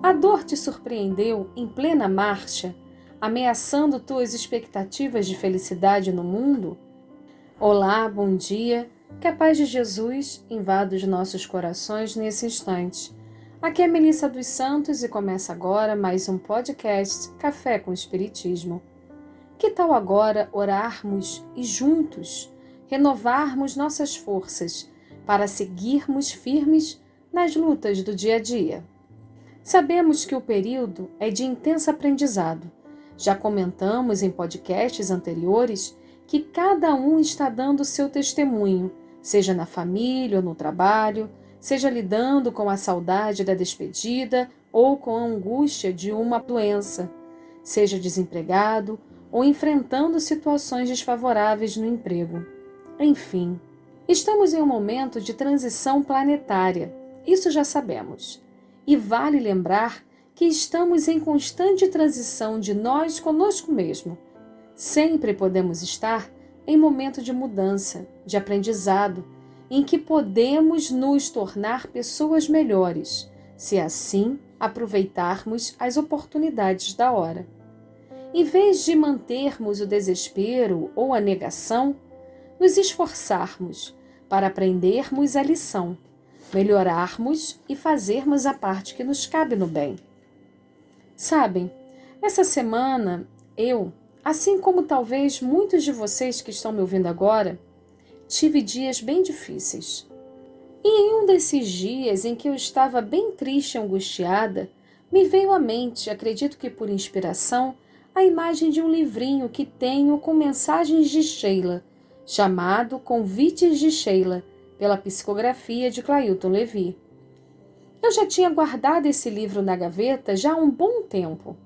A dor te surpreendeu em plena marcha, ameaçando tuas expectativas de felicidade no mundo? Olá, bom dia. Que a paz de Jesus invada os nossos corações nesse instante. Aqui é Melissa dos Santos e começa agora mais um podcast Café com Espiritismo. Que tal agora orarmos e juntos renovarmos nossas forças para seguirmos firmes nas lutas do dia a dia? Sabemos que o período é de intenso aprendizado. Já comentamos em podcasts anteriores que cada um está dando seu testemunho, seja na família ou no trabalho, seja lidando com a saudade da despedida ou com a angústia de uma doença, seja desempregado ou enfrentando situações desfavoráveis no emprego. Enfim, estamos em um momento de transição planetária, isso já sabemos. E vale lembrar que estamos em constante transição de nós conosco mesmo. Sempre podemos estar em momento de mudança, de aprendizado, em que podemos nos tornar pessoas melhores, se assim aproveitarmos as oportunidades da hora. Em vez de mantermos o desespero ou a negação, nos esforçarmos para aprendermos a lição melhorarmos e fazermos a parte que nos cabe no bem. Sabem, essa semana eu, assim como talvez muitos de vocês que estão me ouvindo agora, tive dias bem difíceis. E em um desses dias em que eu estava bem triste e angustiada, me veio à mente, acredito que por inspiração, a imagem de um livrinho que tenho com mensagens de Sheila, chamado Convites de Sheila, pela psicografia de Clailton Levi. Eu já tinha guardado esse livro na gaveta já há um bom tempo.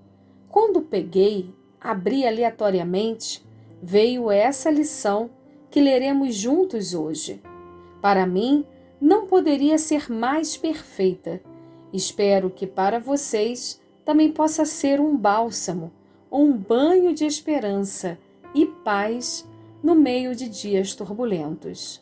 Quando peguei, abri aleatoriamente, veio essa lição que leremos juntos hoje. Para mim, não poderia ser mais perfeita. Espero que para vocês também possa ser um bálsamo, um banho de esperança e paz no meio de dias turbulentos.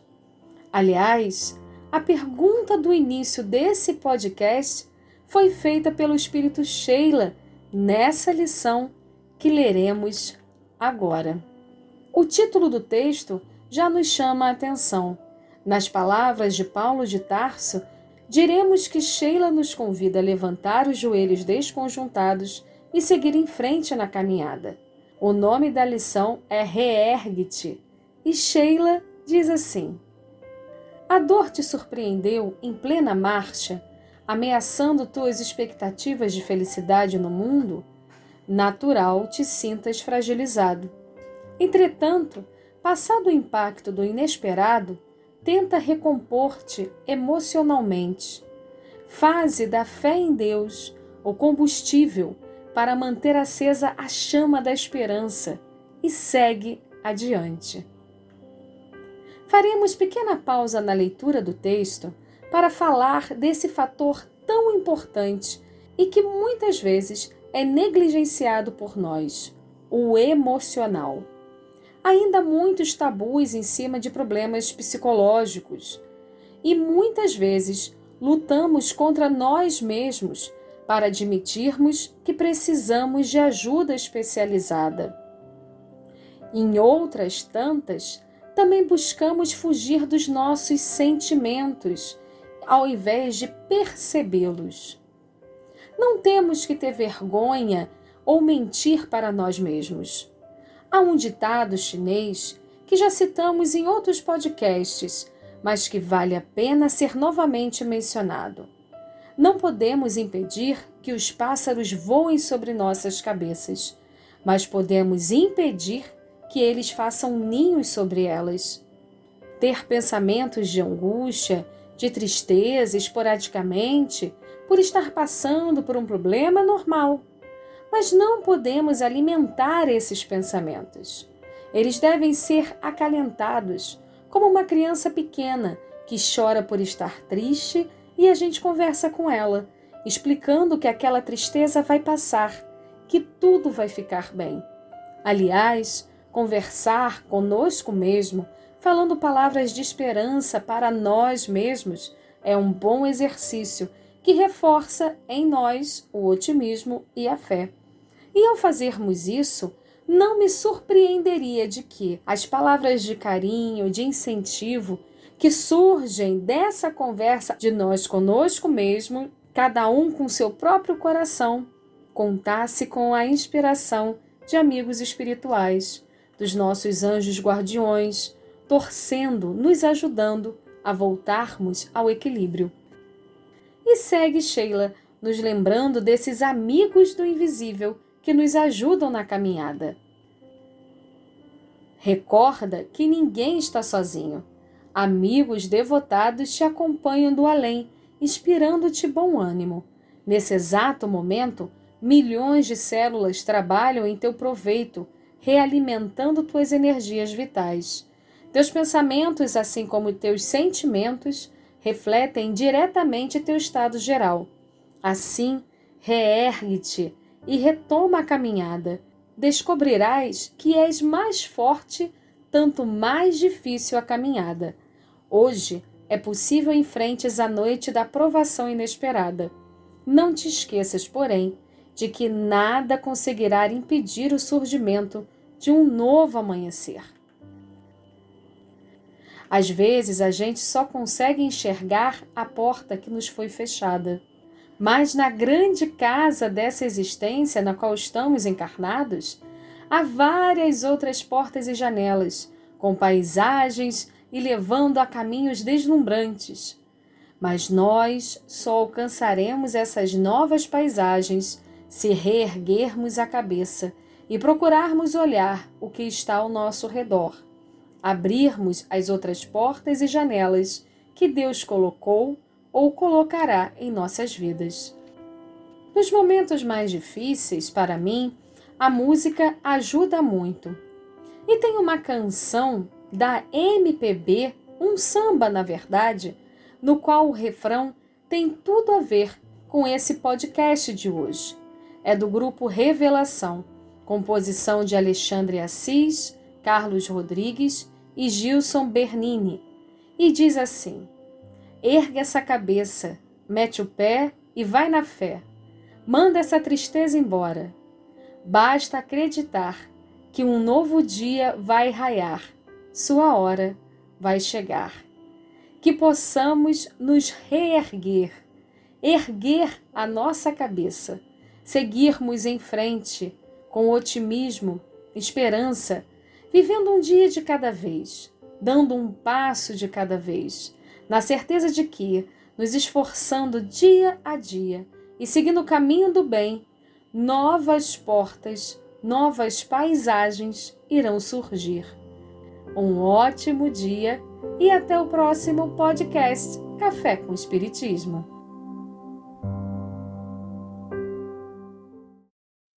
Aliás, a pergunta do início desse podcast foi feita pelo Espírito Sheila nessa lição que leremos agora. O título do texto já nos chama a atenção. Nas palavras de Paulo de Tarso, diremos que Sheila nos convida a levantar os joelhos desconjuntados e seguir em frente na caminhada. O nome da lição é Reergue-te e Sheila diz assim: a dor te surpreendeu em plena marcha, ameaçando tuas expectativas de felicidade no mundo? Natural te sintas fragilizado. Entretanto, passado o impacto do inesperado, tenta recompor-te emocionalmente. Faze da fé em Deus o combustível para manter acesa a chama da esperança e segue adiante. Faremos pequena pausa na leitura do texto para falar desse fator tão importante e que muitas vezes é negligenciado por nós, o emocional. Ainda muitos tabus em cima de problemas psicológicos e muitas vezes lutamos contra nós mesmos para admitirmos que precisamos de ajuda especializada. Em outras tantas, também buscamos fugir dos nossos sentimentos, ao invés de percebê-los. Não temos que ter vergonha ou mentir para nós mesmos. Há um ditado chinês que já citamos em outros podcasts, mas que vale a pena ser novamente mencionado. Não podemos impedir que os pássaros voem sobre nossas cabeças, mas podemos impedir que eles façam ninhos sobre elas. Ter pensamentos de angústia, de tristeza esporadicamente, por estar passando por um problema normal. Mas não podemos alimentar esses pensamentos. Eles devem ser acalentados, como uma criança pequena que chora por estar triste e a gente conversa com ela, explicando que aquela tristeza vai passar, que tudo vai ficar bem. Aliás, conversar conosco mesmo, falando palavras de esperança para nós mesmos, é um bom exercício que reforça em nós o otimismo e a fé. E ao fazermos isso, não me surpreenderia de que as palavras de carinho, de incentivo, que surgem dessa conversa de nós conosco mesmo, cada um com seu próprio coração, contasse com a inspiração de amigos espirituais, dos nossos anjos guardiões, torcendo, nos ajudando a voltarmos ao equilíbrio. E segue Sheila, nos lembrando desses amigos do invisível que nos ajudam na caminhada. Recorda que ninguém está sozinho. Amigos devotados te acompanham do além, inspirando-te bom ânimo. Nesse exato momento, milhões de células trabalham em teu proveito, realimentando tuas energias vitais. Teus pensamentos, assim como teus sentimentos, refletem diretamente teu estado geral. Assim, reergue-te e retoma a caminhada. Descobrirás que és mais forte, tanto mais difícil a caminhada. Hoje é possível enfrentes a noite da provação inesperada. Não te esqueças, porém, de que nada conseguirá impedir o surgimento de um novo amanhecer. Às vezes a gente só consegue enxergar a porta que nos foi fechada. Mas na grande casa dessa existência na qual estamos encarnados, há várias outras portas e janelas, com paisagens e levando a caminhos deslumbrantes. Mas nós só alcançaremos essas novas paisagens se reerguermos a cabeça e procurarmos olhar o que está ao nosso redor abrirmos as outras portas e janelas que Deus colocou ou colocará em nossas vidas. Nos momentos mais difíceis, para mim, a música ajuda muito. E tem uma canção da MPB, um samba, na verdade, no qual o refrão tem tudo a ver com esse podcast de hoje. É do grupo Revelação, composição de Alexandre Assis, Carlos Rodrigues e Gilson Bernini, e diz assim: Erga essa cabeça, mete o pé e vai na fé. Manda essa tristeza embora. Basta acreditar que um novo dia vai raiar, sua hora vai chegar. Que possamos nos reerguer, erguer a nossa cabeça, seguirmos em frente com otimismo, esperança vivendo um dia de cada vez, dando um passo de cada vez, na certeza de que, nos esforçando dia a dia e seguindo o caminho do bem, novas portas, novas paisagens irão surgir. Um ótimo dia e até o próximo podcast Café com Espiritismo.